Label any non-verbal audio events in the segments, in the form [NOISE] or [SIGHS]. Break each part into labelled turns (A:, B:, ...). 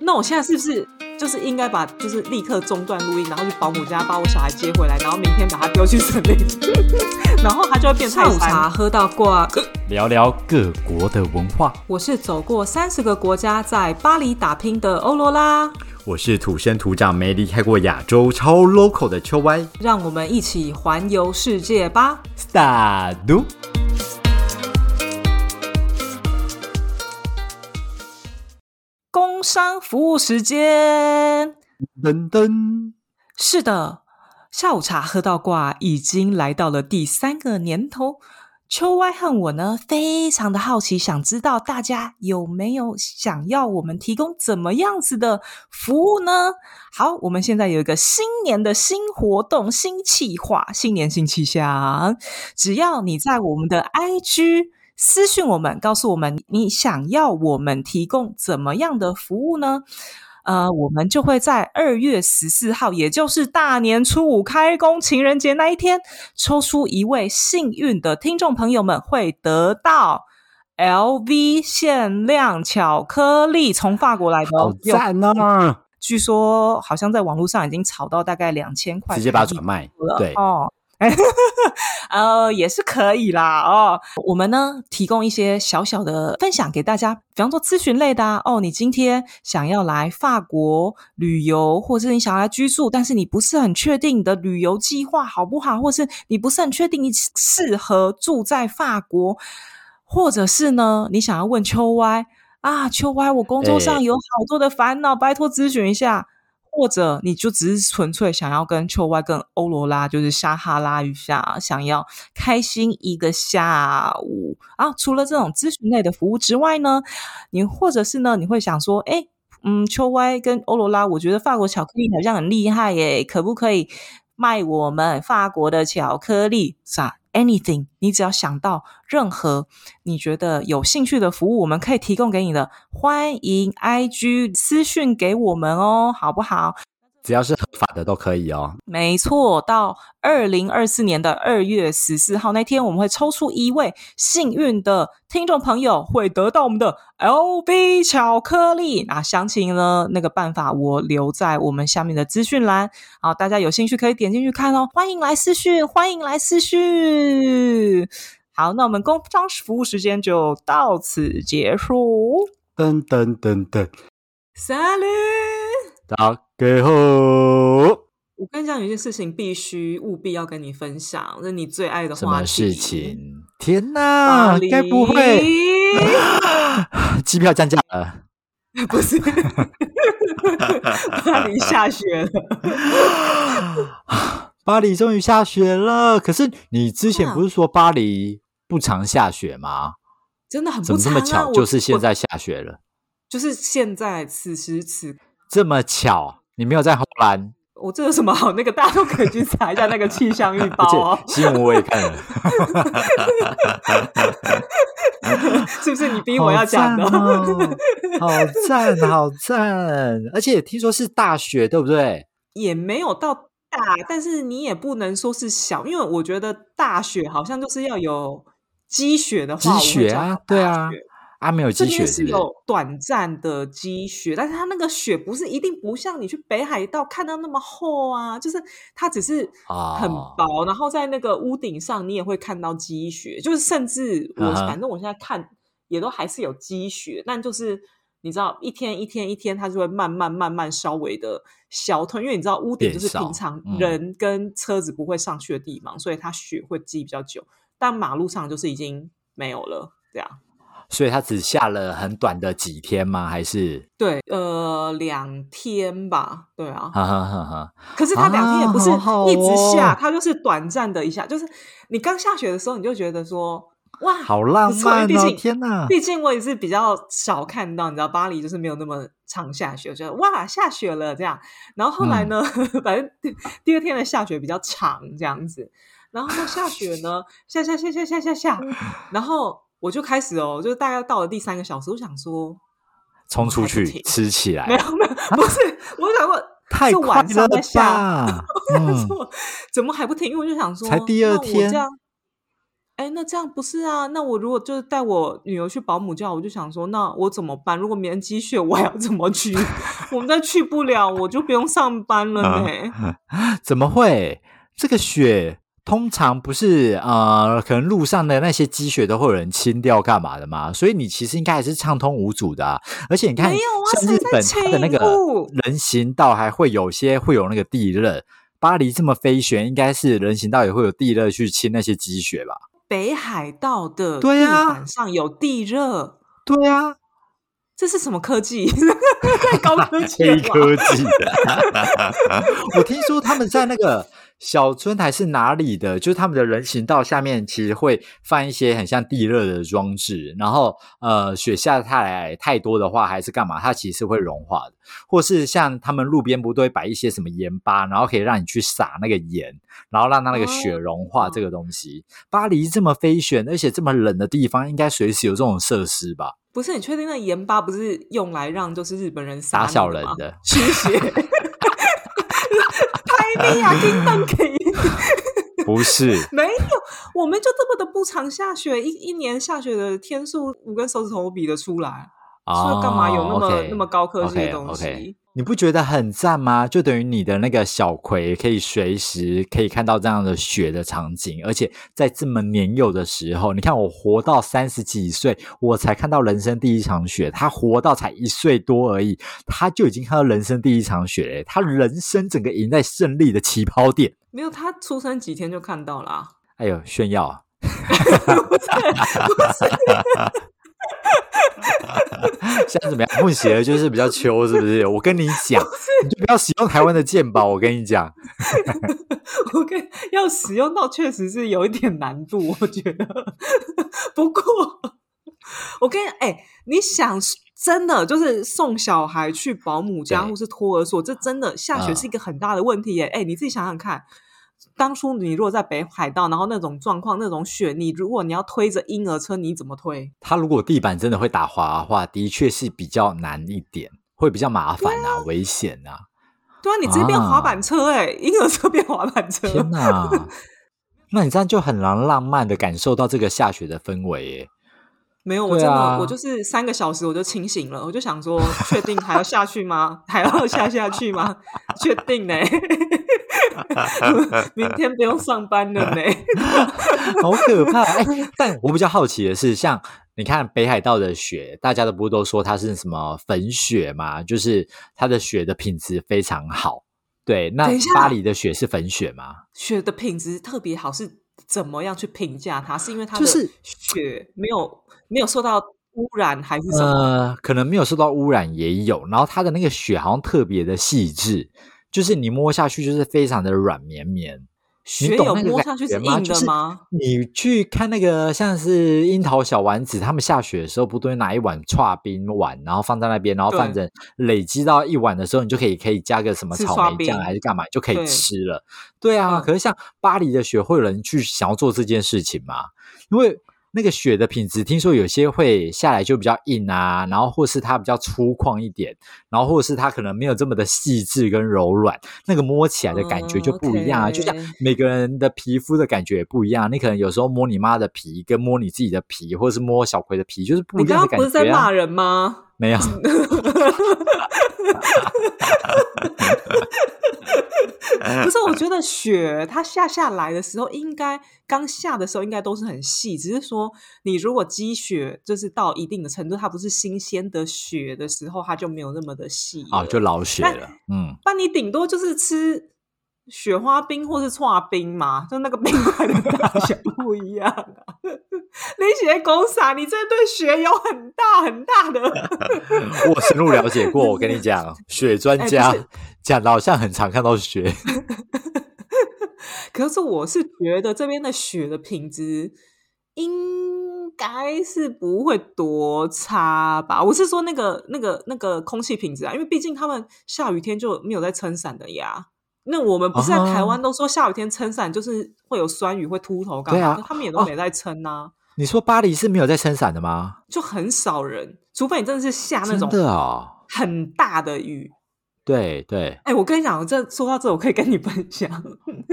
A: 那我现在是不是就是应该把就是立刻中断录音，然后去保姆家把我小孩接回来，然后明天把他丢去森林，[LAUGHS] 然后他就会变泰
B: 下午茶。喝到挂。
C: 聊聊各国的文化。
B: 我是走过三十个国家，在巴黎打拼的欧罗拉，
C: 我是土生土长没离开过亚洲超 local 的秋歪。
B: 让我们一起环游世界吧。
C: Start！
B: 商服务时间。
C: 噔噔，
B: 是的，下午茶喝到挂，已经来到了第三个年头。秋歪和我呢，非常的好奇，想知道大家有没有想要我们提供怎么样子的服务呢？好，我们现在有一个新年的新活动、新企划，新年新气象。只要你在我们的 IG 私讯我们，告诉我们你想要我们提供怎么样的服务呢？呃，我们就会在二月十四号，也就是大年初五开工情人节那一天，抽出一位幸运的听众朋友们，会得到 LV 限量巧克力，从法国来的
C: 好赞哦！
B: 据说好像在网络上已经炒到大概两千块，
C: 直接把它转卖。
B: 了
C: 对，
B: 哦。[LAUGHS] 呃，也是可以啦哦。我们呢提供一些小小的分享给大家，比方说咨询类的啊。哦，你今天想要来法国旅游，或者是你想要来居住，但是你不是很确定你的旅游计划好不好，或是你不是很确定你适合住在法国，或者是呢，你想要问秋歪啊，秋歪，我工作上
C: 哎
B: 有好多的烦恼，拜托咨询一下。或者你就只是纯粹想要跟秋 Y、跟欧罗拉，就是撒哈拉一下，想要开心一个下午啊。除了这种咨询类的服务之外呢，你或者是呢，你会想说，哎，嗯，秋歪跟欧罗拉，我觉得法国巧克力好像很厉害耶，可不可以卖我们法国的巧克力？啥？Anything，你只要想到任何你觉得有兴趣的服务，我们可以提供给你的，欢迎 IG 私讯给我们哦，好不好？
C: 只要是合法的都可以哦。
B: 没错，到二零二四年的二月十四号那天，我们会抽出一位幸运的听众朋友，会得到我们的 L B 巧克力。那详情呢？那个办法我留在我们下面的资讯栏，好，大家有兴趣可以点进去看哦。欢迎来私讯，欢迎来私讯。好，那我们工商服务时间就到此结束。
C: 噔噔噔噔
B: ，Salut！
C: 大家好。
B: 我跟你讲，有一件事情必须务必要跟你分享，这是你最爱的话题。
C: 什么事情？天
B: 巴
C: 哪，
B: 黎？
C: 该不会 [GASPS] 机票降价了？[LAUGHS]
B: 不是？[LAUGHS] 巴黎下雪了。[GASPS]
C: 巴黎终于下雪了，可是你之前不是说巴黎不常下雪吗？
B: 真的很
C: 怎
B: 不常啊！
C: 么这么巧？
B: 我
C: 就是现，在下雪了，
B: 就是现在，此时此，
C: 这么巧？你没有在荷兰，
B: 我这有什么好？[LAUGHS] 那个大家都可以去查一下那个气象预 [LAUGHS] 报
C: 而
B: 哦，
C: 新闻我也看了，[LAUGHS]
B: 是不是你逼我要讲的？
C: 好赞哦好赞！而且听说是大雪，对不对？
B: 也没有到大，但是你也不能说是小，因为我觉得大雪好像就是要有积雪的话，
C: 积雪啊对啊啊，没有
B: 这
C: 积雪是是？
B: 边是有短暂的积雪，但是它那个雪不是一定不像你去北海道看到那么厚啊，就是它只是很
C: 哦
B: 薄，然后在那个屋顶上你也会看到积雪，就是甚至我、
C: 嗯
B: 反正我现在看也都还是有积雪，但就是你知道一天一天一天它就会慢慢慢慢稍微的消退，因为你知道屋顶就是平常
C: 嗯
B: 人跟车子不会上去的地方，所以它雪会积比较久，但马路上就是已经没有了，这样。
C: 所以它只下了很短的几天吗？还是？
B: 对，呃，两天吧，对啊。
C: 哈哈哈哈！
B: 可是它两天也不是一直下，
C: 哦
B: 它就是短暂的一下，就是你刚下雪的时候，你就觉得说，哇，
C: 好浪漫哦！
B: 毕竟
C: 天哪，
B: 毕竟我也是比较少看到，你知道巴黎就是没有那么常下雪，我觉得哇下雪了这样。然后后来呢，[LAUGHS] 反正第第二天的下雪比较长这样子，然后呢下雪呢下下下下下下下，[LAUGHS] 然后我就开始哦，就大概到了第三个小时，我想说
C: 冲出去吃起来，
B: 没有没有，不是，我想说 [LAUGHS]
C: 太
B: 是晚
C: 了
B: 上在下。[LAUGHS] 怎么还不停？因为我就想说，
C: 才第二天
B: 这样哎，那这样不是啊？那我如果就是带我女儿去保姆教，我就想说，那我怎么办？如果没人积雪，我还要怎么去？[LAUGHS] 我们再去不了，我就不用上班了呢。
C: 怎么会？这个雪通常不是呃，可能路上的那些积雪都会有人清掉干嘛的嘛？所以你其实应该还是畅通无阻的啊。而且你看，
B: 没有啊
C: 像日本它的那个人行道还会有些会有那个地热。巴黎这么飞旋，应该是人行道也会有地热去清那些积雪吧？
B: 北海道的
C: 对
B: 地
C: 啊
B: 板上有地热，
C: 对啊，
B: 这是什么科技？[LAUGHS] 太高科技
C: 黑
B: 了吧！
C: 科技。[LAUGHS] 我听说他们在那个小村还是哪里的，就是他们的人行道下面其实会放一些很像地热的装置，然后呃雪下太来太多的话，还是干嘛，它其实是会融化的。或是像他们路边不都会摆一些什么盐巴，然后可以让你去撒那个盐，然后让它那个雪融化这个东西。巴黎这么飞旋，而且这么冷的地方，应该随时有这种设施吧？
B: 不是你确定那盐巴不是用来让就是日本人撒
C: 打小人的
B: 驱邪？[LAUGHS] 拍你啊，叮当给！
C: 不是。
B: 没有，我们就这么的不常下雪，一一年下雪的天数，五根手指头比得出来。所以干嘛有那么、那么高科技的东西
C: 你不觉得很赞吗？就等于你的那个小葵可以随时可以看到这样的雪的场景，而且在这么年幼的时候，你看我活到三十几岁，我才看到人生第一场雪。他活到才一岁多而已，他就已经看到人生第一场雪嘞。他人生整个赢在胜利的起跑点。
B: 没有，他出生几天就看到了啊、
C: 哎呦，炫耀啊！[LAUGHS] [LAUGHS] 现在怎么样？混血儿就是比较秋，是不是？我跟你讲，你就不要使用台湾的健保。我跟你讲，[LAUGHS]
B: 我跟要使用到确实是有一点难度，我觉得。[LAUGHS] 不过，我跟你哎、你想真的就是送小孩去保姆家或是托儿所，这真的下雪
C: 嗯
B: 是一个很大的问题耶。哎、你自己想想看。当初你如果在北海道，然后那种状况、那种雪，你如果你要推着婴儿车，你怎么推？
C: 它如果地板真的会打滑的话，的确是比较难一点，会比较麻烦啊，危险啊！
B: 对啊，你直接变滑
C: 啊
B: 板车哎、婴儿车变滑板车。
C: 天哪，[LAUGHS] 那你这样就很难浪漫的感受到这个下雪的氛围耶。
B: 没有，我真的、
C: 啊
B: 我就是三个小时我就清醒了，我就想说，确定还要下去吗？还要下下去吗？确定呢？[LAUGHS] 明天不用上班了呢。[LAUGHS]
C: 好可怕！哎、但我比较好奇的是，像你看北海道的雪，大家都不都说它是什么粉雪嘛？就是它的雪的品质非常好。对，那巴黎的雪是粉雪吗？
B: 雪的品质特别好，是怎么样去评价它？是因为它的
C: 就是
B: 雪没有没有受到污染，还是什么？
C: 呃，可能没有受到污染也有，然后它的那个血好像特别的细致，就是你摸下去就是非常的软绵绵。你
B: 雪有
C: 懂那个感
B: 摸上去是
C: 觉吗？
B: 硬
C: 就是
B: 的吗？
C: 你去看那个像是樱桃小丸子，他们下雪的时候不都会拿一碗刨冰碗，然后放在那边，然后
B: 对
C: 放着累积到一碗的时候，你就可以可以加个什么草莓酱
B: 冰
C: 还是干嘛，就可以吃了。对啊，
B: 嗯
C: 可是像巴黎的雪，会有人去想要做这件事情吗？因为那个雪的品质，听说有些会下来就比较硬啊，然后或是它比较粗犷一点，然后或是它可能没有这么的细致跟柔软，那个摸起来的感觉就不一样啊。
B: 嗯
C: 就像每个人的皮肤的感觉也不一样，你可能有时候摸你妈的皮，跟摸你自己的皮，或者是摸小葵的皮，就是不一样的感
B: 刚刚不是在。骂人吗？
C: 没有，[LAUGHS]
B: 不是，我觉得雪它下下来的时候，应该刚下的时候应该都是很细，只是说你如果积雪就是到一定的程度，它不是新鲜的雪的时候，它就没有那么的细啊，
C: 就老雪了。嗯，
B: 那你顶多就是吃雪花冰或是刨冰嘛，就那个冰块的大小不一样、啊。[LAUGHS] 你写公傻，你这对雪有很大很大的。[LAUGHS]
C: 我深入了解过，我跟你讲，[LAUGHS] 雪专
B: 哎
C: 家讲的好像很常看到雪。
B: 可是我是觉得这边的雪的品质应该是不会多差吧？我是说那个那个那个空气品质啊，因为毕竟他们下雨天就没有在撑伞的呀。那我们不是在台湾都说下雨天撑伞就是会有酸雨会秃头干嘛？
C: 对啊
B: 他们也都
C: 哦
B: 没在撑啊，
C: 你说巴黎是没有在撑伞的吗？
B: 就很少人，除非你真的是下那种
C: 的哦，
B: 很大的雨。
C: 对对
B: 哎、我跟你讲，这说到这，我可以跟你分享。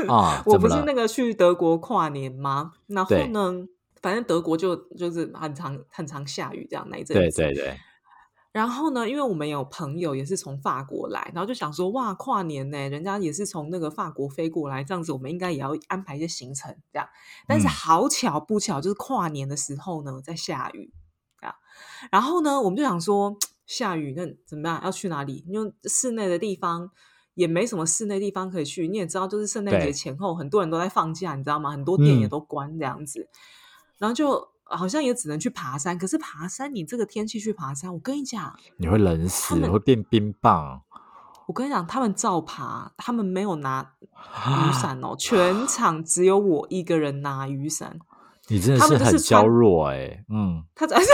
C: 啊，[LAUGHS]
B: 我不是那个去德国跨年吗？然后呢，反正德国就就是很常很常下雨这样那一阵子。
C: 对对对，
B: 然后呢，因为我们有朋友也是从法国来，然后就想说，哇，跨年呢，人家也是从那个法国飞过来，这样子我们应该也要安排一些行程这样。但是
C: 嗯
B: 好巧不巧，就是跨年的时候呢，在下雨啊。然后呢，我们就想说，下雨那怎么办？要去哪里？因为室内的地方也没什么室内地方可以去。你也知道，就是圣诞节前后，很多人都在放假，你知道吗？很多店也
C: 嗯
B: 都关这样子。然后就好像也只能去爬山，可是爬山你这个天气去爬山，我跟你讲，
C: 你会冷死，
B: 们
C: 会变冰棒。
B: 我跟你讲，他们照爬，他们没有拿雨伞哦，全场只有我一个人拿雨伞。
C: 你真的
B: 他
C: 是很娇弱哎、嗯，
B: 他 [LAUGHS] 真的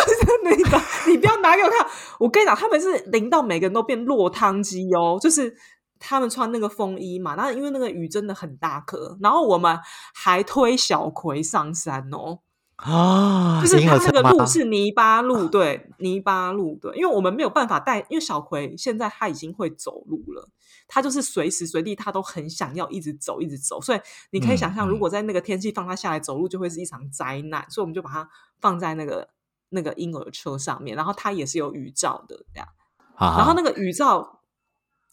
B: 你打，你不要拿给我看。我跟你讲，他们是淋到每个人都变落汤鸡哦，就是他们穿那个风衣嘛，那因为那个雨真的很大颗，然后我们还推小葵上山哦，
C: 啊，
B: 就是
C: 婴儿车吗
B: 它那个路是泥巴路，对，泥巴路，对，因为我们没有办法带，因为小葵现在他已经会走路了，他就是随时随地他都很想要一直走，一直走，所以你可以想象，
C: 嗯。
B: 如果在那个天气放他下来走路，就会是一场灾难，所以我们就把它放在那个那个婴儿车上面，然后它也是有雨罩的这样，
C: 啊。
B: 然后那个雨罩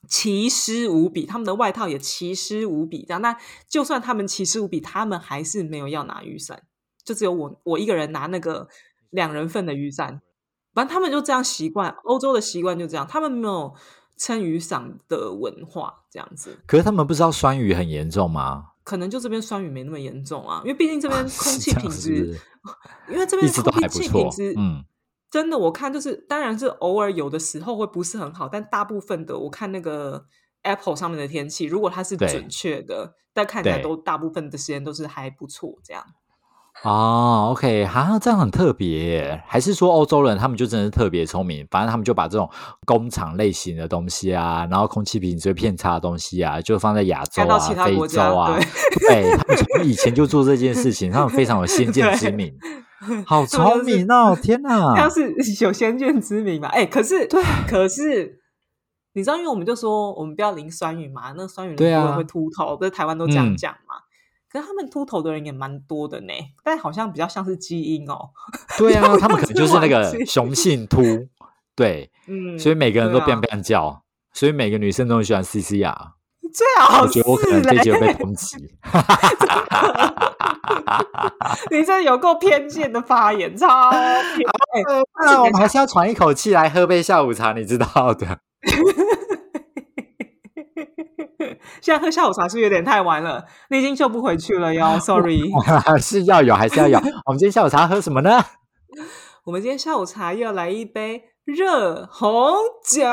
B: 奇湿无比，他们的外套也奇湿无比，这样。那就算他们奇湿无比，他们还是没有要拿雨伞，就只有我我一个人拿那个两人份的雨伞。反正他们就这样习惯，欧洲的习惯就这样，他们没有撑雨伞的文化，这样子。
C: 可是他们不知道酸雨很严重吗？
B: 可能就这边酸雨没那么严重啊，因为毕竟这边空气品质，因为这边空气品质，
C: 嗯，
B: 真的，我看就是，当然是偶尔有的时候会不是很好，但大部分的我看那个 Apple 上面的天气，如果它是准确的，但看起来都大部分的时间都是还不错，这样。
C: 哦，OK，哈，这样很特别，还是说欧洲人他们就真的是特别聪明，反正他们就把这种工厂类型的东西啊，然后空气品质偏差的东西啊，就放在亚洲啊、非洲啊，
B: 对
C: 对他们从以前就做这件事情，他们非常有先见之明，好 [LAUGHS] 聪
B: 就是
C: 明哦！天哪，[LAUGHS]
B: 像是 [LAUGHS] 有先见之明嘛？哎、可是对，可是你知道，因为我们就说我们不要淋酸雨嘛，那酸雨
C: 对啊
B: 很多人会秃头，不是台湾都这样
C: 嗯
B: 讲嘛？可是他们秃头的人也蛮多的呢，但好像比较像是基因哦。
C: 对啊，[LAUGHS] 他们可能就是那个雄性秃，对，
B: 嗯，
C: 所以每个人都变变叫，所以每个女生都很喜欢 C C 啊。
B: 最好
C: 我觉得我可能
B: 是
C: 这集有被
B: 嘞
C: 抨击。[LAUGHS]
B: 你这有够偏见的发言，超偏。[LAUGHS] 哎
C: 那我们还是要喘一口气来喝杯下午茶，你知道的。[LAUGHS]
B: 现在喝下午茶是不是有点太晚了？你已经救不回去了哟，[LAUGHS] sorry。
C: 是要有还是要有？[LAUGHS] 我们今天下午茶喝什么呢？
B: 我们今天下午茶要来一杯热红酒，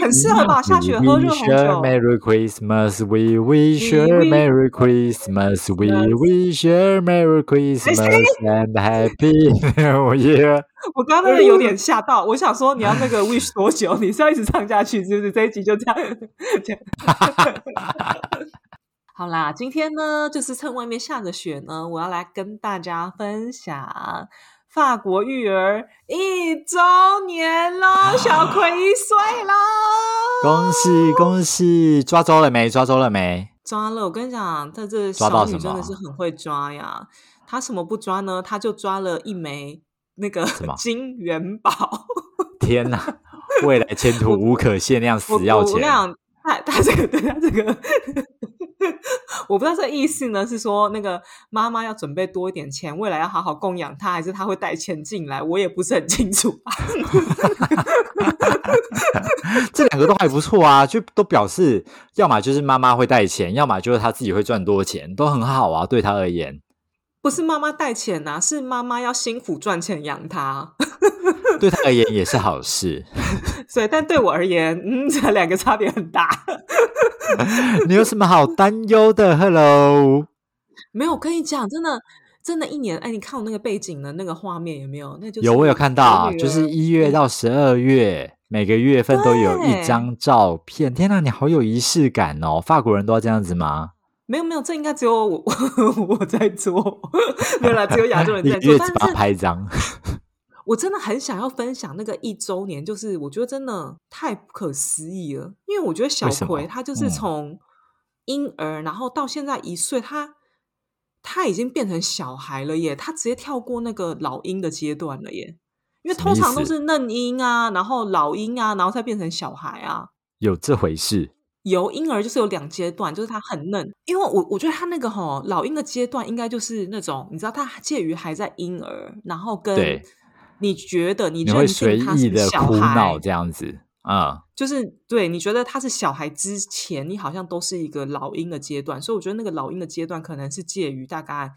B: 很适合吧？下雪喝热
C: We
B: 红
C: wish you
B: 酒。
C: Merry Christmas, we wish you Merry Christmas, we wish you Merry Christmas and Happy New Year。
B: 我刚刚那个有点吓到，我想说你要那个 wish 多久？你是要一直唱下去，是不是？这一集就这样。这样好啦，今天呢，就是趁外面下着雪呢，我要来跟大家分享法国育儿一周年了，小葵一岁啦！
C: 恭喜恭喜！抓周了没？抓周了没？
B: 抓了！我跟你讲，他这小女真的是很会抓呀。他什么不抓呢？他就抓了一枚那个 [LAUGHS] 金元宝。[LAUGHS]
C: 天哪！未来前途无可限量，死要钱。
B: 他他这个对他这个，[LAUGHS] 我不知道这意思呢，是说那个妈妈要准备多一点钱，未来要好好供养他，还是他会带钱进来？我也不是很清楚。[LAUGHS]
C: 这两个都还不错啊，就都表示，要么就是妈妈会带钱，要么就是他自己会赚多钱，都很好啊，对他而言。
B: 不是妈妈带钱呐、是妈妈要辛苦赚钱养他。[LAUGHS]
C: 对他而言也是好事。[LAUGHS]
B: 所以，但对我而言，嗯，这两个差别很大。[LAUGHS]
C: 你有什么好担忧的？Hello，
B: 没有，我跟你讲，真的，真的，一年，哎，你看我那个背景的那个画面有没有？那就
C: 有我有看到，就是一月到十二月，每个月份都有一张照片。天哪，你好有仪式感哦！法国人都要这样子吗？
B: 没有没有，这应该只有我 [LAUGHS] 我在做，没有啦，只有亚洲人在做。但是
C: 拍一张。[LAUGHS]
B: 我真的很想要分享那个一周年，就是我觉得真的太不可思议了，因为我觉得小葵他就是
C: 嗯
B: 从婴儿，然后到现在一岁，他他已经变成小孩了耶，他直接跳过那个老鹰的阶段了耶。因为通常都是嫩鹰啊，然后老鹰啊，然后再变成小孩啊。
C: 有这回事？
B: 有婴儿就是有两阶段，就是他很嫩，因为我我觉得他那个吼老鹰的阶段应该就是那种，你知道他介于还在婴儿，然后跟
C: 对
B: 你觉得你
C: 你会
B: 认
C: 随
B: 定他是
C: 意的哭
B: 小孩
C: 闹这样子，嗯，
B: 就是对你觉得他是小孩之前，你好像都是一个老鹰的阶段，所以我觉得那个老鹰的阶段可能是介于大概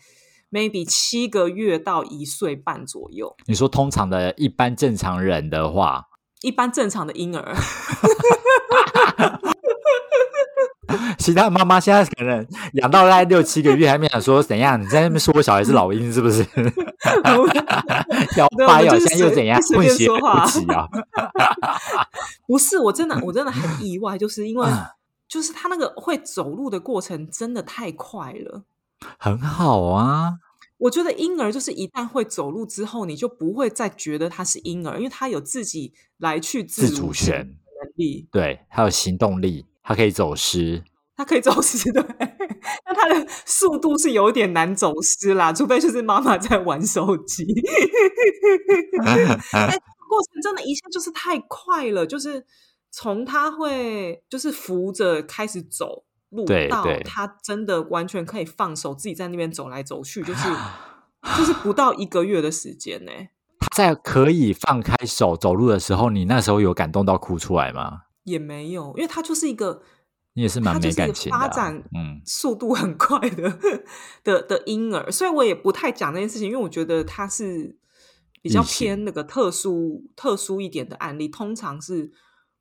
B: maybe 七个月到一岁半左右，
C: 你说通常的一般正常人的话，
B: 一般正常的婴儿。[LAUGHS] [LAUGHS] [LAUGHS] [LAUGHS]
C: 其他妈妈现在可能养到大概六七个月，还没想说怎样？你在那边说我小孩是老鹰是不是？[LAUGHS] 要
B: 对我
C: 发药，
B: 们就是随
C: 现在又怎样？混血不起啊！[LAUGHS]
B: 不是，我真的我真的很意外，就是因为
C: 啊
B: 就是他那个会走路的过程真的太快了。
C: 很好啊，
B: 我觉得婴儿就是一旦会走路之后，你就不会再觉得他是婴儿，因为他有自己来去
C: 自主权，
B: 能力，
C: 对，还有行动力，他可以走失。
B: 他可以走失 [LAUGHS] 对，那他的速度是有点难走失啦，除非就是妈妈在玩手机。[LAUGHS] 哎，过程真的一下就是太快了，就是从他会就是扶着开始走路到
C: 对对
B: 他真的完全可以放手自己在那边走来走去，就是 [SIGHS] 就是不到一个月的时间呢、
C: 他在可以放开手走路的时候，你那时候有感动到哭出来吗？
B: 也没有，因为他就是一个
C: 你也是蛮没感情的啊、
B: 发展
C: 嗯，
B: 速度很快的 [LAUGHS] 的的婴儿，所以我也不太讲那件事情，因为我觉得他是比较偏那个特殊特殊一点的案例，通常是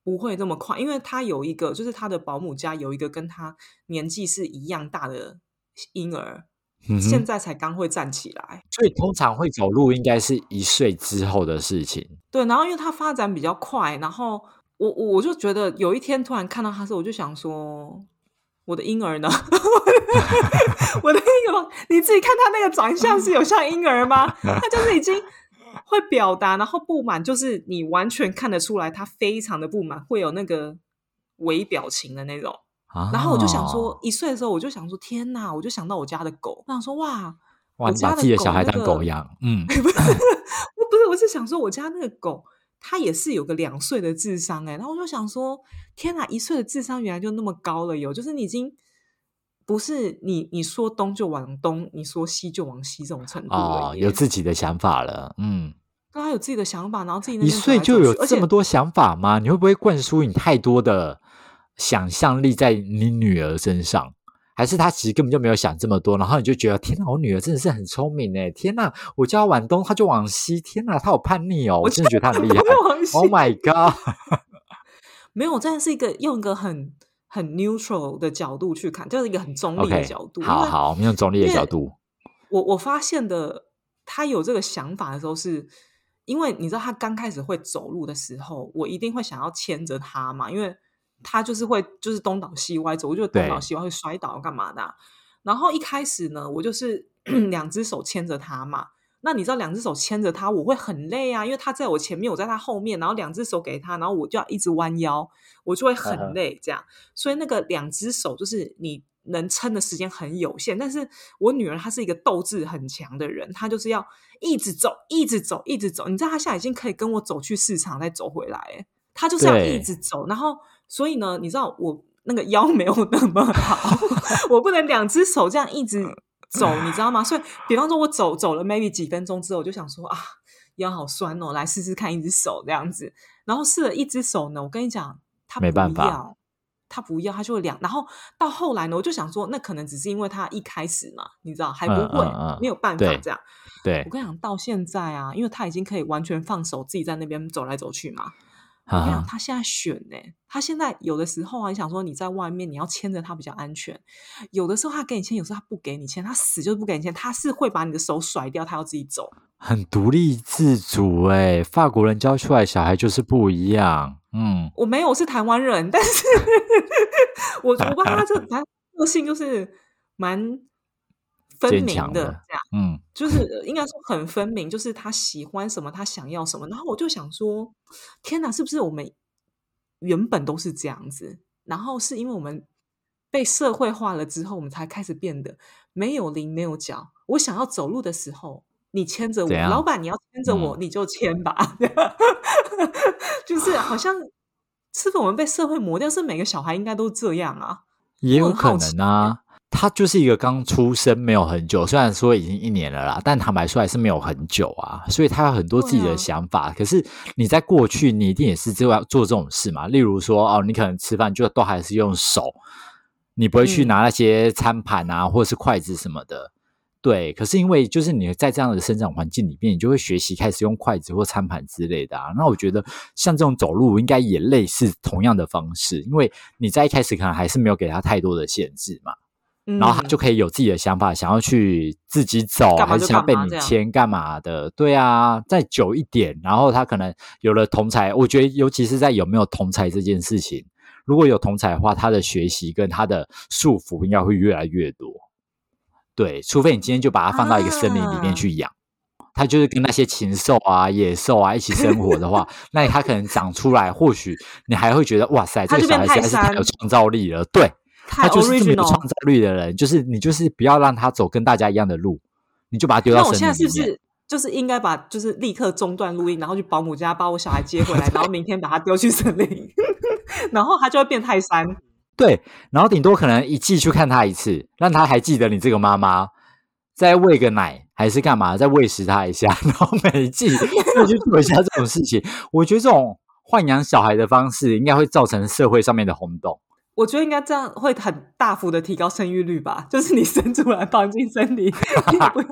B: 不会这么快，因为他有一个就是他的保姆家有一个跟他年纪是一样大的婴儿，现在才刚会站起来。
C: 所以通常会走路应该是一岁之后的事情。
B: 对，然后因为他发展比较快，然后我我我就觉得有一天突然看到他的时候，我就想说，我的婴儿呢？[LAUGHS] 我的婴儿，你自己看他那个长相是有像婴儿吗？他就是已经会表达，然后不满，就是你完全看得出来他非常的不满，会有那个微表情的那种。
C: 啊
B: 然后我就想说，，一岁的时候我就想说，天哪！我就想到我家的狗，我想说，哇，
C: 哇，
B: 我
C: 你把自己的小孩当
B: 那个
C: 狗养，嗯，[LAUGHS] [LAUGHS]
B: 我不是，我是想说，我家那个狗，它也是有个两岁的智商哎、然后我就想说，天哪，一岁的智商原来就那么高了有，就是你已经不是你你说东就往东，你说西就往西这种程度了
C: 哦，有自己的想法了，嗯，
B: 对他有自己的想法，然后自己
C: 一岁就有这么多想法吗？你会不会灌输你太多的想象力在你女儿身上？还是他其实根本就没有想这么多，然后你就觉得天哪，我女儿真的是很聪明哎！天哪，我叫她往东，她就往西，天哪，她好叛逆哦！我真的觉得她很厉害，Oh my god！[LAUGHS]
B: 没有，这是一个用一个很很 neutral 的角度去看，就是一个很中立的角度。
C: 好好，我们用中立的角度，
B: 我我发现的，他有这个想法的时候是，因为你知道他刚开始会走路的时候，我一定会想要牵着他嘛，因为他就是会就是东倒西歪走，我就东倒西歪会摔倒干嘛的啊、然后一开始呢，我就是 [CLEARS THROAT] 两只手牵着他嘛。那你知道两只手牵着他，我会很累啊，因为他在我前面，我在他后面，然后两只手给他，然后我就要一直弯腰，我就会
C: 嗯
B: 很累这样。所以那个两只手就是你能撑的时间很有限，但是我女儿她是一个斗志很强的人，她就是要一直走，一直走，一直走。你知道她现在已经可以跟我走去市场再走回来，哎，她就是要一直走。然后，所以呢，你知道我那个腰 [LAUGHS] 没有那么好，[LAUGHS] 我不能两只手这样一直走，你知道吗？所以，比方说我走走了 maybe 几分钟之后，我就想说啊，腰好酸哦，来试试看一只手这样子。然后试了一只手呢，我跟你讲，他不
C: 没办法
B: 要，他不要，他就会两。然后到后来呢，我就想说，那可能只是因为他一开始嘛，你知道还不
C: 嗯
B: 会，
C: 嗯嗯
B: 没有办法
C: 对
B: 这样。
C: 对
B: 我，跟你讲，到现在啊，因为他已经可以完全放手，自己在那边走来走去嘛。我跟你讲，他现在选呢、他现在有的时候啊，你想说你在外面，你要牵着他比较安全。有的时候他给你牵，有时候他不给你牵，他死就是不给你牵，他是会把你的手甩掉，他要自己走。
C: 很独立自主哎，法国人教出来小孩就是不一样，嗯，
B: 我没有，我是台湾人，但是 [LAUGHS] 我我爸他这 [LAUGHS] 他个性就是蛮分明的，这样
C: 嗯，
B: 就是应该说很分明，就是他喜欢什么，他想要什么。然后我就想说，天哪，是不是我们原本都是这样子？然后是因为我们被社会化了之后，我们才开始变得没有棱没有角。我想要走路的时候，你牵着我，老板你要牵着我，
C: 嗯
B: 你就牵吧。[LAUGHS] 就是好像是否我们被社会磨掉？是每个小孩应该都这样啊？
C: 也有可能啊。他就是一个刚出生没有很久，虽然说已经一年了啦，但坦白说还是没有很久啊，所以他有很多自己的想法。可是你在过去，你一定也是就要做这种事嘛。例如说，哦，你可能吃饭就都还是用手，你不会去
B: 嗯
C: 拿那些餐盘啊，或者是筷子什么的。对，可是因为就是你在这样的生长环境里面，你就会学习开始用筷子或餐盘之类的啊。那我觉得像这种走路应该也类似同样的方式，因为你在一开始可能还是没有给他太多的限制嘛。
B: 嗯
C: 然后他就可以有自己的想法，想要去自己走，还是想要被你牵干嘛的？对啊，再久一点，然后他可能有了同才，我觉得尤其是在有没有同才这件事情，如果有同才的话，他的学习跟他的束缚应该会越来越多。对，除非你今天就把它放到一个森林里面
B: 啊
C: 去养。它就是跟那些禽兽啊、野兽啊一起生活的话，[LAUGHS] 那它可能长出来，或许你还会觉得哇塞，这个小孩实在是太有创造力了。对，
B: 太
C: 他就是这么有创造力的人，就是你就是不要让他走跟大家一样的路，你就把他丢到森
B: 那我现在。是不是就是应该把就是立刻中断录音，然后去保姆家把我小孩接回来，然后明天把他丢去森林，[LAUGHS] 然后他就会变泰山。
C: 对，然后顶多可能一季去看他一次，让他还记得你这个妈妈，再喂个奶还是干嘛，再喂食他一下，[LAUGHS] 然后每一季再去做一下这种事情。我觉得这种豢养小孩的方式，应该会造成社会上面的轰动。
B: 我觉得应该这样会很大幅的提高生育率吧，就是你生出来放进森林，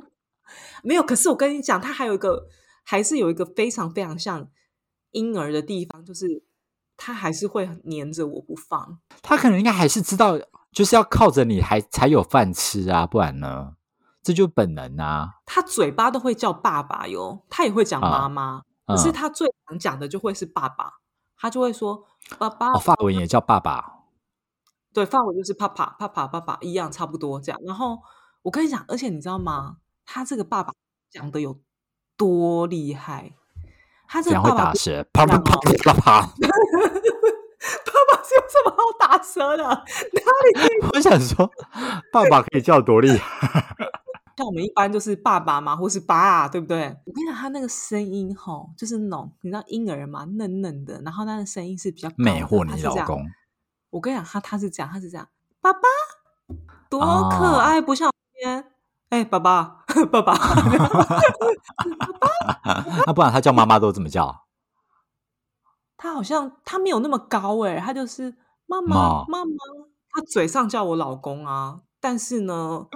B: [LAUGHS] 没有。可是我跟你讲，它还有一个，还是有一个非常非常像婴儿的地方，就是它还是会黏着我不放。
C: 它可能应该还是知道，就是要靠着你还才有饭吃啊，不然呢，这就本能啊。
B: 它嘴巴都会叫爸爸哟，它也会讲妈妈，可是
C: 嗯
B: 它最常讲的就会是爸爸，他就会说爸爸。
C: 哦，法文也叫爸爸。
B: 对，法文就是爸爸、爸爸、爸爸一样，差不多这样。然后我跟你讲，而且你知道吗？他这个爸爸讲的有多厉害？他这个爸爸不
C: 打舌？啪啪啪啪啪啪！[LAUGHS]
B: 爸爸是有什么好打舌的？[LAUGHS] 哪里 [LAUGHS]
C: 我想说，爸爸可以叫多厉害？
B: 像我们一般就是爸爸嘛，或是爸，对不对？我跟你讲，他那个声音吼，就是那种你知道婴儿嘛，嫩嫩的，然后他的声音是比较高的
C: 魅惑你老公。
B: 我跟你讲，他他是这样，他是这样，爸爸多
C: 哦
B: 可爱，不像天哎，爸爸，[LAUGHS] 爸爸，[LAUGHS]
C: 那不然他叫妈妈都怎么叫？[LAUGHS]
B: 他好像他没有那么高哎，他就是妈妈
C: 妈
B: 妈妈，他嘴上叫我老公啊，但是呢，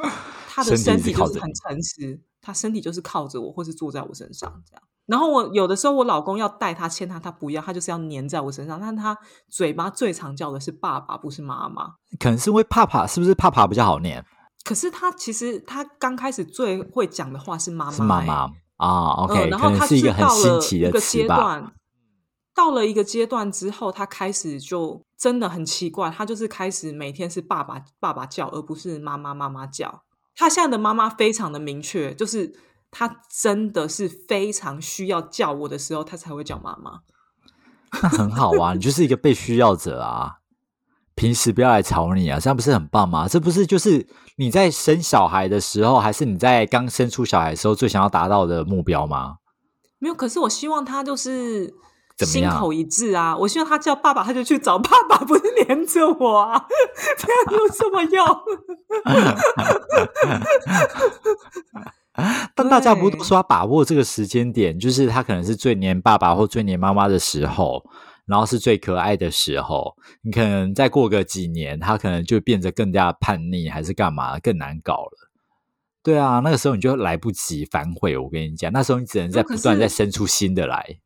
B: 他的
C: 身体
B: 就是很诚实，他身体就是靠着我，或是坐在我身上这样。然后我有的时候我老公要带他牵他，他不要，他就是要粘在我身上。但他嘴巴最常叫的是爸爸，不是妈妈。
C: 可能是因为怕怕，是不是怕怕比较好念？
B: 可是他其实他刚开始最会讲的话是妈妈、
C: 是妈
B: 欸
C: 妈啊
B: 嗯
C: ，，OK，
B: 然后他
C: 可能是一个很
B: 到
C: 新
B: 了一个。阶段，到了一个阶段之后，他开始就真的很奇怪，他就是开始每天是爸爸爸爸叫，而不是妈妈妈妈叫。他现在的妈妈非常的明确，就是他真的是非常需要叫我的时候，他才会叫妈妈。
C: 那很好啊，你就是一个被需要者啊。平时不要来吵你啊，这样不是很棒吗？这不是就是你在生小孩的时候，还是你在刚生出小孩的时候最想要达到的目标吗？
B: 没有，可是我希望他就是心口一致啊！我希望他叫爸爸，他就去找爸爸，不是黏着我啊！这样有什么用？[LAUGHS]
C: 但大家不都说要把握这个时间点，就是他可能是最黏爸爸或最黏妈妈的时候，然后是最可爱的时候。你可能再过个几年，他可能就变得更加叛逆，还是干嘛更难搞了。对啊，那个时候你就来不及反悔。我跟你讲，那时候你只能在不断再生出新的来。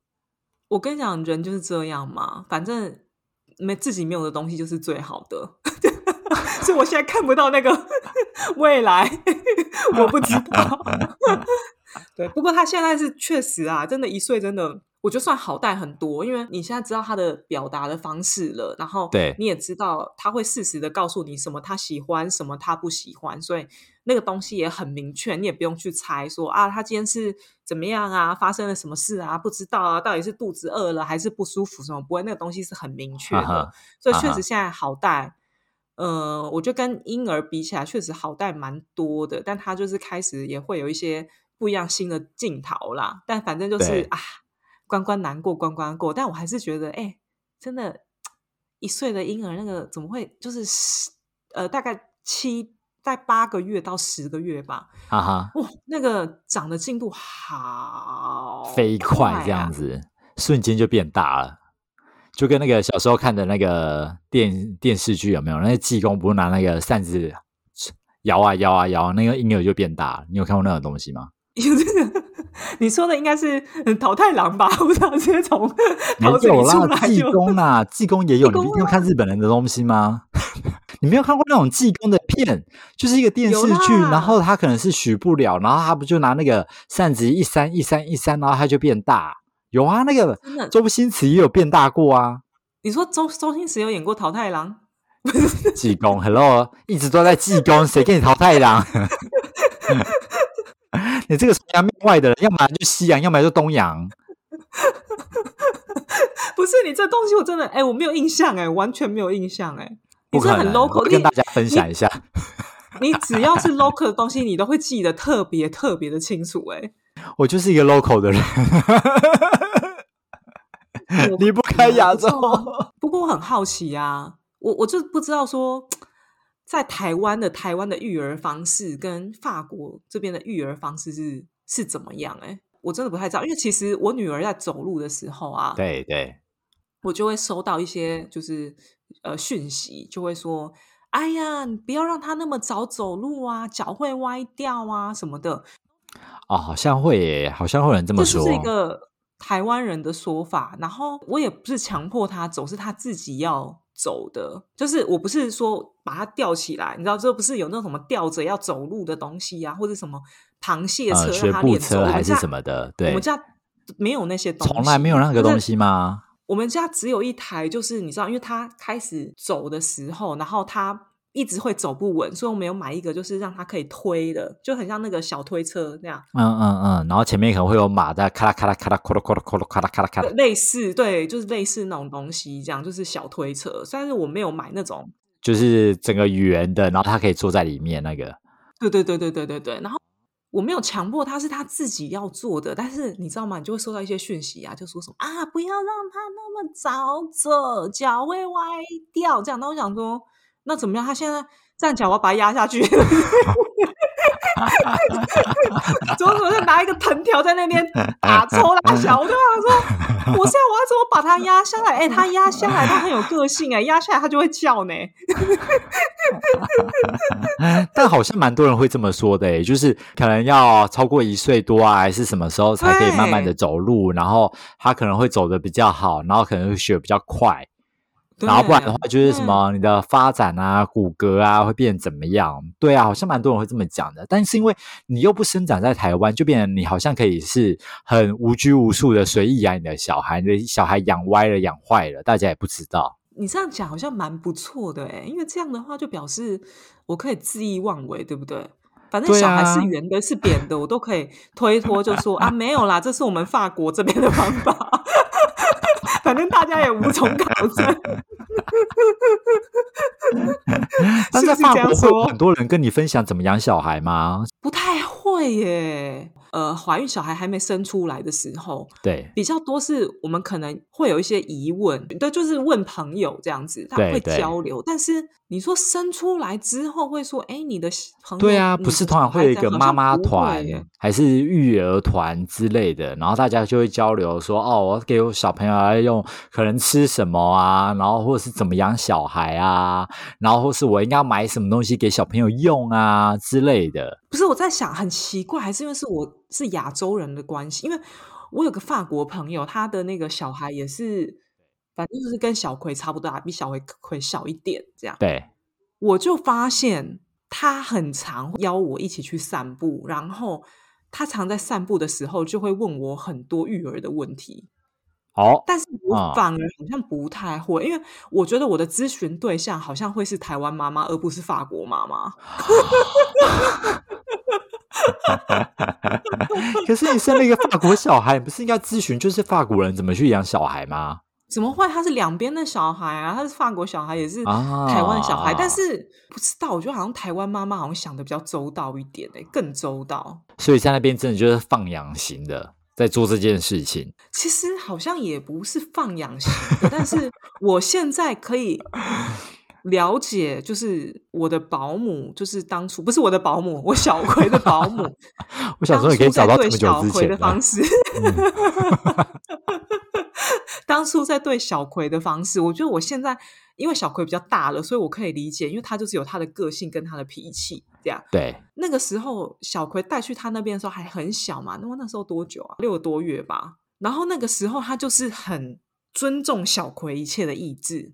B: 我跟你讲，人就是这样嘛，反正没自己没有的东西就是最好的。[LAUGHS] 所以我现在看不到那个 [LAUGHS] 未来，[LAUGHS] 我不知道。对，不过他现在是确实啊，真的，一岁真的，我觉得算好带很多，因为你现在知道他的表达的方式了，然后
C: 对
B: 你也知道他会适时的告诉你什么他喜欢，什么他不喜欢，所以那个东西也很明确，你也不用去猜说啊，他今天是怎么样啊，发生了什么事啊，不知道啊，到底是肚子饿了还是不舒服什么，不会，那个东西是很明确的，
C: 啊
B: 所以确实现在好带。呃，我觉得跟婴儿比起来，确实好带蛮多的，但他就是开始也会有一些不一样新的镜头啦。但反正就是啊，关关难过关关过。但我还是觉得，哎、真的，一岁的婴儿那个怎么会就是十呃大概七在八个月到十个月吧，
C: 哈哈，
B: 哇，那个长的进度好
C: 飞快这
B: 啊
C: 样子，瞬间就变大了。就跟那个小时候看的那个电电视剧有没有？那些济公不是拿那个扇子摇啊摇啊摇，那个婴儿就变大了。你有看过那种东西吗？[LAUGHS]
B: 有这个，你说的应该是嗯桃太郎吧？[LAUGHS] 我不知道直接从
C: 没
B: 桃子里
C: 有啦，济
B: 出来就
C: 公啦，济公也有。
B: 济公
C: 你一定要看日本人的东西吗？[LAUGHS] 你没有看过那种济公的片，就是一个电视
B: 有
C: 剧，然后他可能是许不了，然后他不就拿那个扇子一扇一扇一扇，然后他就变大。有啊，那个周星驰也有变大过啊。
B: 你说周周星驰有演过桃太郎？[LAUGHS]
C: 济公，Hello，一直都在济公，[LAUGHS] 谁给你淘汰郎？[LAUGHS] 你这个崇洋媚外的人，要么就西洋，要么就东洋。
B: 不是你这东西，我真的哎、我没有印象哎、完全没有印象哎、你
C: 不可能，
B: 这很 local，
C: 跟大家分享一下。
B: 你只要是 local 的东西，你都会记得特别特别的清楚哎、
C: 我就是一个 local 的人，
B: 我
C: 离不开亚洲。[LAUGHS]
B: 不过我很好奇啊，我我就不知道说，在台湾的台湾的育儿方式跟法国这边的育儿方式是是怎么样、欸？我真的不太知道，因为其实我女儿在走路的时候啊，
C: 对对，
B: 我就会收到一些就是呃讯息，就会说。哎呀，你不要让她那么早走路啊，脚会歪掉啊什么的。
C: 哦，好像会耶，好像会有人这么说。
B: 这是一个台湾人的说法。然后我也不是强迫他走，是他自己要走的。就是我不是说把他吊起来，你知道，这不是有那种什么吊着要走路的东西啊，或者什么螃蟹车
C: 呃，学步
B: 让他练走。
C: 车还是什么的，对
B: 我们，家没有那些东西，
C: 从来没有那个东西吗？
B: 我们家只有一台，就是你知道，因为他开始走的时候，然后他一直会走不稳，所以我们有买一个，就是让它可以推的，就很像那个小推车那样，
C: 嗯嗯嗯，然后前面可能会有马在咔啦咔啦咔啦咔啦咔啦咔啦咔啦咔啦咔啦。
B: 类似对，就是类似那种东西，这样就是小推车，但是我没有买那种。
C: 就是整个圆的，然后他可以坐在里面那个。
B: 对对对对对对对，然后。我没有强迫他，是他自己要做的。但是你知道吗？你就会收到一些讯息啊，就说什么啊，不要让他那么早走，脚会歪掉。这样，那我想说，那怎么样？他现在站起来，我要把他压下去。[LAUGHS] 怎么怎么就拿一个藤条在那边 [LAUGHS] 打抽拉小？我就想说，我现在我要怎么把他压下来？哎、他压下来，他很有个性哎、压下来他就会叫呢。[LAUGHS]
C: 但好像蛮多人会这么说的诶，就是可能要超过一岁多啊，还是什么时候才可以慢慢的走路，然后他可能会走的比较好，然后可能会学比较快，然后不然的话就是什么你的发展啊、骨骼啊会变怎么样？对啊，好像蛮多人会这么讲的。但是因为你又不生长在台湾，就变成你好像可以是很无拘无束的随意养你的小孩，你的小孩养歪了、养坏了，大家也不知道。
B: 你这样讲好像蛮不错的哎，因为这样的话就表示我可以恣意妄为，对不对？反正小孩
C: 啊
B: 是圆的，是扁的，我都可以推脱，就说啊没有啦，这是我们法国这边的方法。[LAUGHS] 反正大家也无从 [LAUGHS] 考证，
C: 但在法国会有很多人跟你分享怎么养小孩吗？
B: 不太会耶。呃，怀孕小孩还没生出来的时候，
C: 对，
B: 比较多是我们可能会有一些疑问，对，就是问朋友这样子，他会交流。但是你说生出来之后会说，哎，你的朋友
C: 对啊，不是通常会有一个妈妈团，还是育儿团之类的，然后大家就会交流说，哦，我给我小朋友要用可能吃什么啊，然后或者是怎么养小孩啊，然后或是我应该要买什么东西给小朋友用啊之类的。
B: 不是我在想，很奇怪，还是因为是我是亚洲人的关系？因为我有个法国朋友，他的那个小孩也是，反正就是跟小葵差不多啊，比小葵葵小一点这样。
C: 对，
B: 我就发现他很常邀我一起去散步，然后他常在散步的时候就会问我很多育儿的问题，
C: 哦，
B: 但是我
C: 啊
B: 反而好像不太会，因为我觉得我的咨询对象好像会是台湾妈妈，而不是法国妈妈。[LAUGHS]
C: 可是你生了一个法国小孩，你不是应该咨询就是法国人怎么去养小孩吗？
B: 怎么会？他是两边的小孩啊，他是法国小孩，也是
C: 啊
B: 台湾的小孩，但是不知道，我觉得好像台湾妈妈好像想的比较周到一点诶、更周到。
C: 所以在那边真的就是放养型的，在做这件事情。
B: 其实好像也不是放养型的，但是我现在可以了解，就是我的保姆，就是当初不是我的保姆，我小葵的保姆，[LAUGHS]
C: 我想说你可以找到这么久之前
B: 的方式。[LAUGHS] 当初在对小葵的方式，我觉得我现在因为小葵比较大了，所以我可以理解，因为他就是有他的个性跟他的脾气这样。
C: 对，
B: 那个时候小葵带去他那边的时候还很小嘛，那么那时候多久啊？六个多月吧。然后那个时候他就是很尊重小葵一切的意志，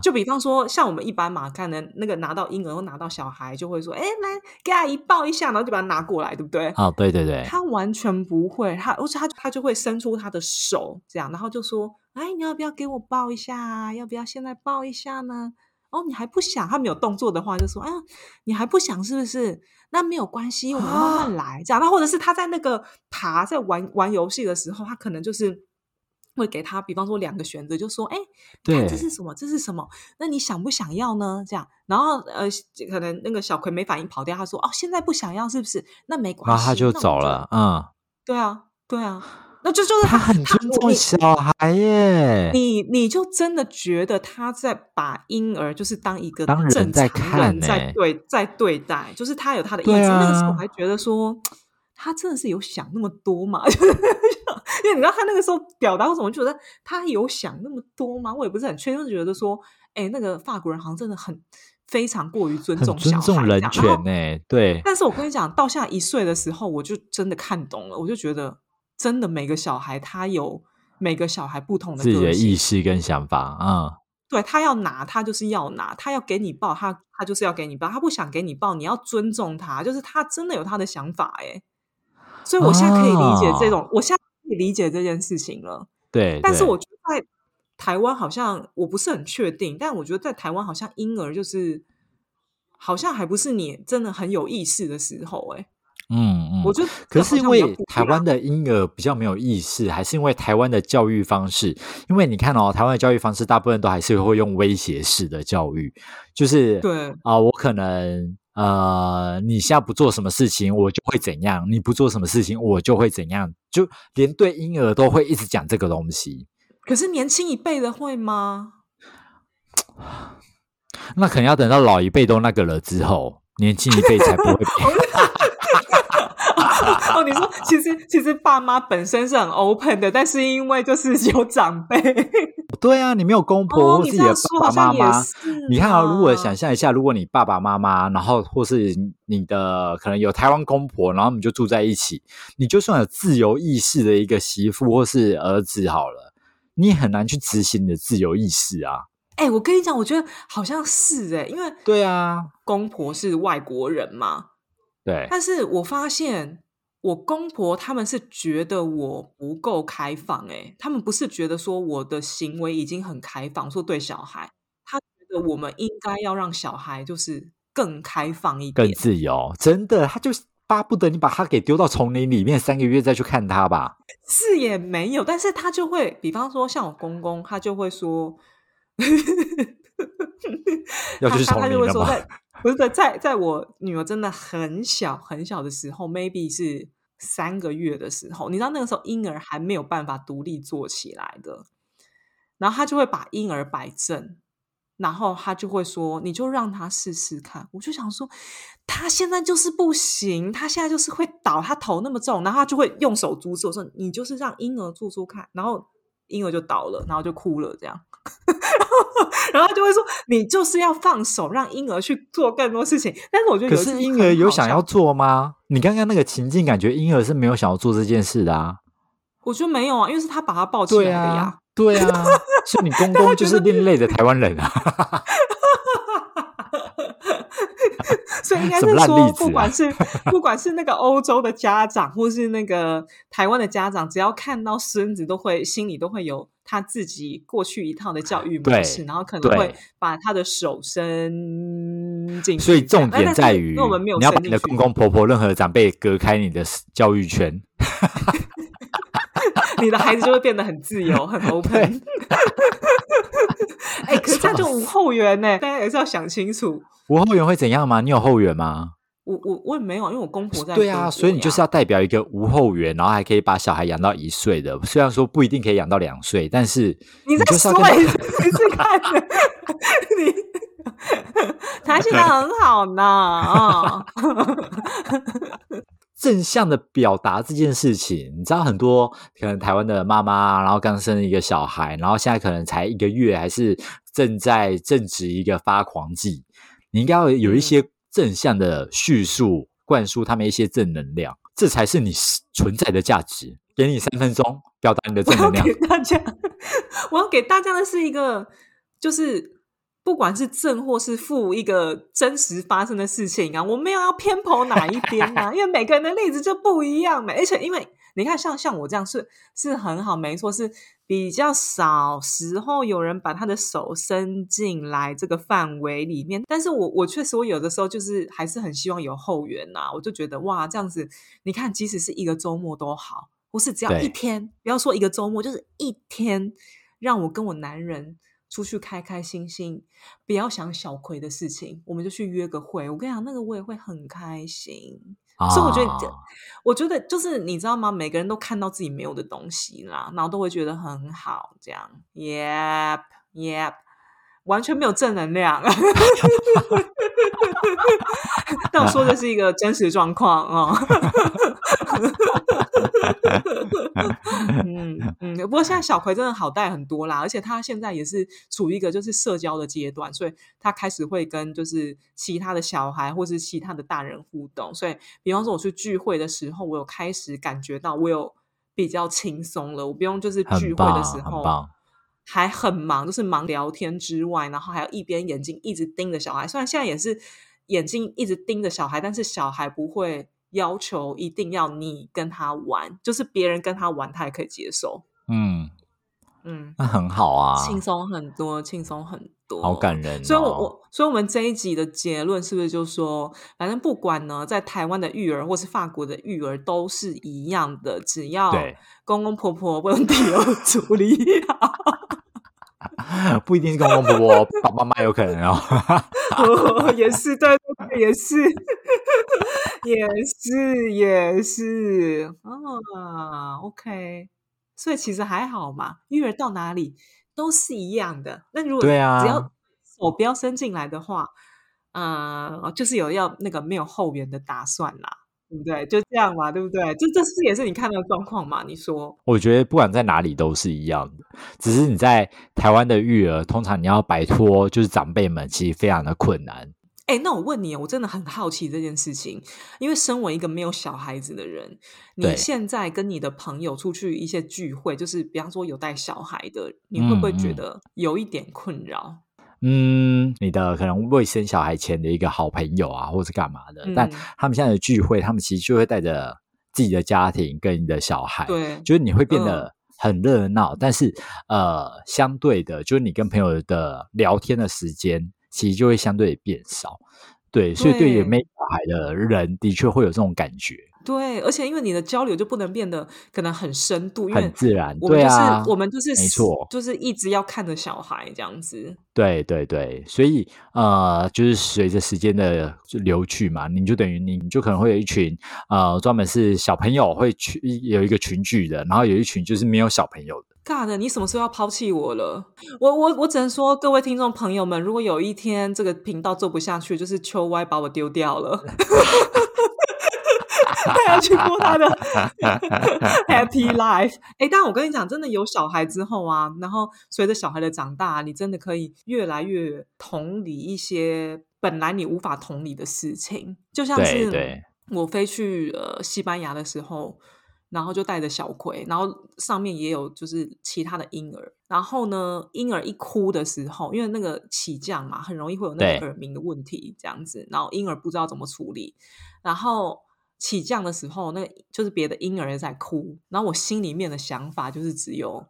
B: 就比方说像我们一般嘛，看能那个拿到婴儿或拿到小孩，就会说，哎，来给阿姨抱一下，然后就把它拿过来，对不对？
C: 哦，对对对，
B: 他完全不会，他而且他他就会伸出他的手，这样，然后就说：“哎，你要不要给我抱一下啊？要不要现在抱一下呢？”哦，你还不想？他没有动作的话，就说：“哎呀，你还不想是不是？那没有关系，我们慢慢来。”这样，那或者是他在那个爬在玩玩游戏的时候，他可能就是会给他，比方说两个选择，就说：“哎，看
C: 对
B: 这是什么？这是什么？那你想不想要呢？”这样，然后呃，可能那个小葵没反应跑掉，他说：“哦，现在不想要，是不是？那没关系。”
C: 然后他就走了，嗯，
B: 对啊，对啊，那就就是
C: 他很尊重
B: 你
C: 小孩耶，
B: 你你就真的觉得他在把婴儿就是当一个
C: 当人
B: 正
C: 在
B: 常
C: 看
B: 人在
C: 欸
B: 对在对待，就是他有他的意志。
C: 对
B: 那个时候
C: 啊
B: 我还觉得说，他真的是有想那么多嘛？[LAUGHS] 就是因为你知道他那个时候表达为什么觉得他有想那么多吗？我也不是很确定，就觉得说，哎，那个法国人好像真的很非常过于尊重小
C: 尊重人
B: 孩然后
C: 权呢，[LAUGHS] 对，
B: 但是我跟你讲，到现在一岁的时候，我就真的看懂了，我就觉得真的每个小孩他有每个小孩不同的
C: 自己的意识跟想法，嗯，
B: 对他要拿，他就是要拿；他要给你抱，他他就是要给你抱；他不想给你抱，你要尊重他，就是他真的有他的想法哎。所以我现在可以理解这种，我现在可以理解这件事情了。
C: 对，
B: 但是我觉得在台湾好像我不是很确定，但我觉得在台湾好像婴儿就是好像还不是你真的很有意识的时候哎。
C: 嗯嗯，
B: 我觉得
C: 可
B: 这
C: 是因为台湾的婴儿比较没有意识，还是因为台湾的教育方式？因为你看哦，台湾的教育方式大部分都还是会用威胁式的教育，就是
B: 对
C: 啊、我可能呃，你现在不做什么事情，我就会怎样；你不做什么事情，我就会怎样。就连对婴儿都会一直讲这个东西，
B: 可是年轻一辈的会吗？
C: 那可能要等到老一辈都那个了之后，年轻一辈才不会变。[LAUGHS] [LAUGHS]
B: 哦，你说其实其实爸妈本身是很 open 的，但是因为就是 [LAUGHS] 有长辈，
C: 对啊，你没有公婆自己的爸爸妈妈。你看啊，如果想，象一下，如果你爸爸妈妈，然后或是你的可能有台湾公婆，然后你们就住在一起，你就算有自由意识的一个媳妇或是儿子好了，你也很难去执行你的自由意识啊。
B: 哎、我跟你讲，我觉得好像是哎、因为
C: 对啊，
B: 公婆是外国人嘛，
C: 对，
B: 但是我发现我公婆他们是觉得我不够开放、欸，他们不是觉得说我的行为已经很开放，说对小孩，他觉得我们应该要让小孩就是更开放一点更。
C: 自由，真的，他就巴不得你把他给丢到丛林里面三个月再去看他吧。[LAUGHS]
B: 是也没有，但是他就会，比方说像我公公，他就会说，[LAUGHS]
C: 要去
B: 他他他
C: 丛林了吗
B: 就会说在，不是在在在我女儿真的很小很小的时候，maybe 是三个月的时候，你知道那个时候婴儿还没有办法独立坐起来的，然后他就会把婴儿摆正。然后他就会说：“你就让他试试看。”我就想说，他现在就是不行，他现在就是会倒，他头那么重，然后他就会用手阻止我说：“你就是让婴儿做做看。”然后婴儿就倒了，然后就哭了，这样。[LAUGHS] 然后他就会说：“你就是要放手，让婴儿去做更多事情。”但是我觉得
C: 可是婴儿有想要做吗？你刚刚那个情境，感觉婴儿是没有想要做这件事的啊。
B: 我觉得没有啊，因为是他把他抱起
C: 对
B: 来的呀。
C: 啊，对啊，所以你 [LAUGHS] 公公就是另类的台湾人啊。[LAUGHS]
B: 所以应该是说，不管是 [LAUGHS] 不管是那个欧洲的家长，或是那个台湾的家长，只要看到孙子，都会心里都会有他自己过去一套的教育模式，然后可能会把他的手伸进去。
C: 所以重点在于
B: 因为我们没有
C: 你要把你的公公婆婆、任何长辈隔开你的教育圈。[LAUGHS]
B: 你的孩子就会变得很自由、很 [LAUGHS] open。[LAUGHS] 哎、可是这样就无后援呢，大家也是要想清楚。
C: 无后援会怎样吗？你有后援吗？
B: 我我我也没有，因为我公婆在。
C: 对啊，所以你就是要代表一个无后援，然后还可以把小孩养到一岁的。虽然说不一定可以养到两岁，但是
B: 你在
C: 就是要
B: 说一
C: 跟他
B: 次看的，你他现在很好呢啊。
C: 正向的表达这件事情。你知道很多可能台湾的妈妈，然后刚生一个小孩，然后现在可能才一个月，还是正在正值一个发狂季。你应该要有一些正向的叙述，灌输他们一些正能量，这才是你存在的价值。给你三分钟表达你的正
B: 我要
C: 能量
B: 给。大家，我要给大家的是一个，就是不管是正或是负，一个真实发生的事情啊，我没有要偏颇哪一边啊，因为每个人的例子就不一样嘛。而且因为你看，像像我这样是是很好，没错，是比较少时候有人把他的手伸进来这个范围里面。但是我我确实我有的时候就是还是很希望有后援呐、我就觉得哇，这样子你看，即使是一个周末都好。不是只要一天，不要说一个周末，就是一天，让我跟我男人出去开开心心，不要想小葵的事情，我们就去约个会。我跟你讲，那个我也会很开心。所以我觉得我觉得就是你知道吗？每个人都看到自己没有的东西啦，然后都会觉得很好，这样，yep yep，完全没有正能量。[LAUGHS] 但我说的是一个真实状况啊。[LAUGHS] 嗯嗯，不过现在小葵真的好带很多啦，而且他现在也是处于一个就是社交的阶段，所以他开始会跟就是其他的小孩或是其他的大人互动。所以，比方说我去聚会的时候，我有开始感觉到我有比较轻松了，我不用就是聚会，的时候。还很忙，就是忙聊天之外，然后还要一边眼睛一直盯着小孩。虽然现在也是眼睛一直盯着小孩，但是小孩不会要求一定要你跟他玩，就是别人跟他玩，他也可以接受。
C: 嗯，
B: 嗯，
C: 那很好啊，
B: 轻松很多，轻松很多，
C: 好感人、哦。
B: 所以我，我所以我们这一集的结论是不是就说，反正不管呢，在台湾的育儿或是法国的育儿都是一样的，只要公公婆婆问题 [LAUGHS] 有处理好。
C: 不一定是公公婆婆，爸爸妈妈有可能哦。[LAUGHS]
B: 哦，也是，对也是，也是，也是啊。OK，所以其实还好嘛，育儿到哪里都是一样的。那如果
C: 对啊
B: 只要手不要伸进来的话，呃，就是有要那个没有后援的打算啦，对不对？就这样嘛，对不对？这这是也是你看到的状况嘛？你说，
C: 我觉得不管在哪里都是一样的，只是你在台湾的育儿，通常你要摆脱就是长辈们，其实非常的困难。
B: 哎，那我问你，我真的很好奇这件事情，因为身为一个没有小孩子的人，你
C: 对
B: 现在跟你的朋友出去一些聚会，就是比方说有带小孩的，你会不会觉得有一点困扰？
C: 嗯，你的可能未生小孩前的一个好朋友啊，或是干嘛的，但
B: 嗯。
C: 他们现在的聚会，他们其实就会带着自己的家庭跟你的小孩，
B: 对，
C: 就是你会变
B: 嗯。
C: 得很热闹，但是呃，相对的，就是你跟朋友的聊天的时间，其实就会相对变少。对，所以对于没小孩的人，的确会有这种感觉，
B: 对，而且因为你的交流就不能变得可能很深度，因为
C: 很自然。
B: 我们就是、
C: 对啊，
B: 我们就是
C: 没错
B: 就是一直要看着小孩这样子。
C: 对对对，所以呃，就是随着时间的流去嘛，你就等于你你就可能会有一群呃，专门是小朋友会去有一个群聚的，然后有一群就是没有小朋友的。
B: 尬的，你什么时候要抛弃我了？我我我只能说，各位听众朋友们，如果有一天这个频道做不下去，就是秋歪把我丢掉了，[LAUGHS] [LAUGHS] 他要去过他的 [LAUGHS] happy life。哎，但我跟你讲，真的有小孩之后啊，然后随着小孩的长大，你真的可以越来越同理一些本来你无法同理的事情，就像是我飞去呃西班牙的时候。然后就带着小葵，然后上面也有就是其他的婴儿。然后呢，婴儿一哭的时候，因为那个起降嘛，很容易会有那
C: 对
B: 个耳鸣的问题，这样子。然后婴儿不知道怎么处理，然后起降的时候，那个就是别的婴儿也在哭。然后我心里面的想法就是只有，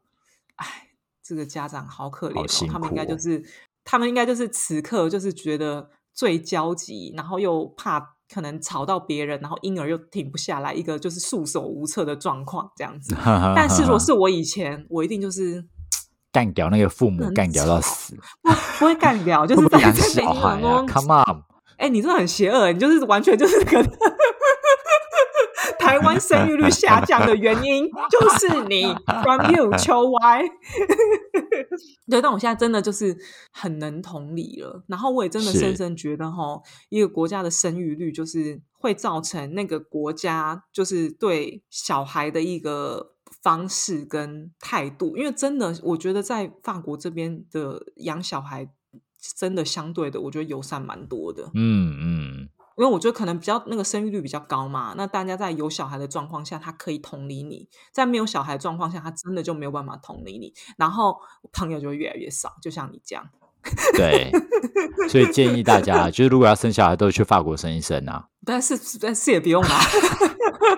B: 哎，这个家长好可怜哦，他们应该就是，他们应该就是此刻就是觉得最焦急，然后又怕可能吵到别人，然后婴儿又停不下来，一个就是束手无策的状况这样子。[LAUGHS] 但是如果是我以前，我一定就是
C: 干掉那个父母，
B: 很
C: 干掉到死，
B: 不不会干掉，[LAUGHS] 就是在在
C: 小孩啊？Come on，
B: 哎、你真的很邪恶，你就是完全就是个台湾生育率下降的原因，[LAUGHS] 就是你 from you 秋歪。[LAUGHS] 对，但我现在真的就是很能同理了，然后我也真的深深觉得哈，一个国家的生育率就是会造成那个国家就是对小孩的一个方式跟态度，因为真的，我觉得在法国这边的养小孩真的相对的，我觉得友善蛮多的。
C: 嗯嗯，
B: 因为我觉得可能比较那个生育率比较高嘛，那大家在有小孩的状况下，他可以同理你；在没有小孩的状况下，他真的就没有办法同理你，然后朋友就会越来越少，就像你这样。
C: 对，所以建议大家，就是如果要生小孩，都去法国生一生啊。
B: 但是但是也不用啦，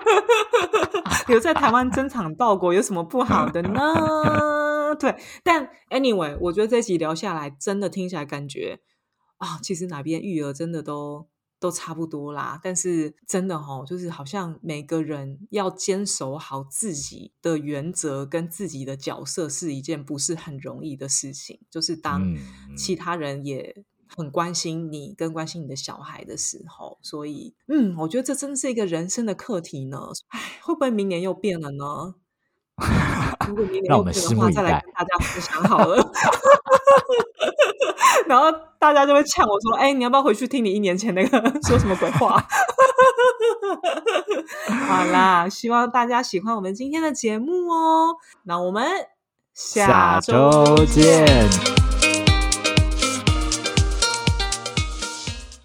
B: [LAUGHS] 留在台湾争场报国有什么不好的呢？[LAUGHS] 对，但 anyway，我觉得这集聊下来，真的听起来感觉啊，其实哪边育儿真的都都差不多啦。但是真的哦，就是好像每个人要坚守好自己的原则跟自己的角色，是一件不是很容易的事情。就是当
C: 嗯
B: 其他人也很关心你，跟关心你的小孩的时候，所以，嗯，我觉得这真是一个人生的课题呢。哎，会不会明年又变了呢？[LAUGHS] 如果明年
C: 让我们
B: 又变的话，
C: 拭目以待
B: 再来跟大家分享好了。[LAUGHS] 然后大家就会呛我说：“哎、你要不要回去听你一年前那个说什么鬼话？” [LAUGHS] 好啦，希望大家喜欢我们今天的节目哦。那我们
C: 下周见。